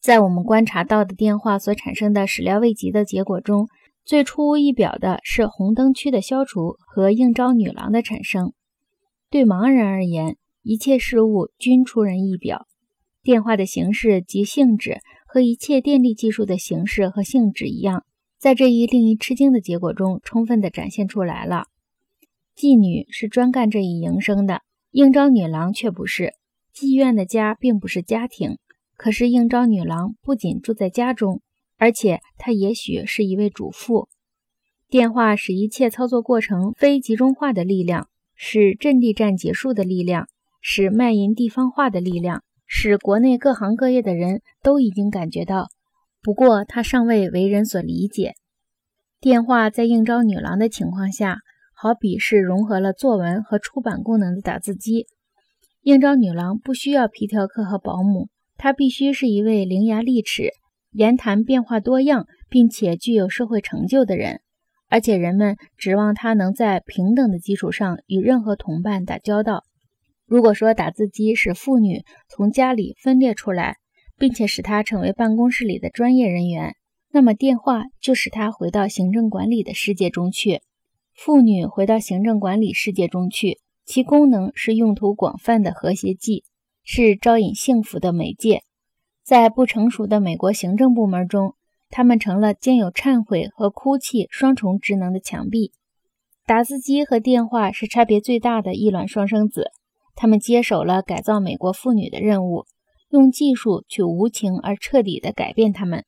在我们观察到的电话所产生的始料未及的结果中，最出乎意表的是红灯区的消除和应招女郎的产生。对盲人而言，一切事物均出人意表。电话的形式及性质和一切电力技术的形式和性质一样，在这一令人吃惊的结果中，充分地展现出来了。妓女是专干这一营生的，应招女郎却不是。妓院的家并不是家庭，可是应招女郎不仅住在家中，而且她也许是一位主妇。电话使一切操作过程非集中化的力量，使阵地战结束的力量，使卖淫地方化的力量。使国内各行各业的人都已经感觉到，不过他尚未为人所理解。电话在应招女郎的情况下，好比是融合了作文和出版功能的打字机。应招女郎不需要皮条客和保姆，他必须是一位伶牙俐齿、言谈变化多样，并且具有社会成就的人，而且人们指望他能在平等的基础上与任何同伴打交道。如果说打字机使妇女从家里分裂出来，并且使她成为办公室里的专业人员，那么电话就使她回到行政管理的世界中去。妇女回到行政管理世界中去，其功能是用途广泛的和谐剂，是招引幸福的媒介。在不成熟的美国行政部门中，他们成了兼有忏悔和哭泣双重职能的墙壁。打字机和电话是差别最大的异卵双生子。他们接手了改造美国妇女的任务，用技术去无情而彻底地改变他们。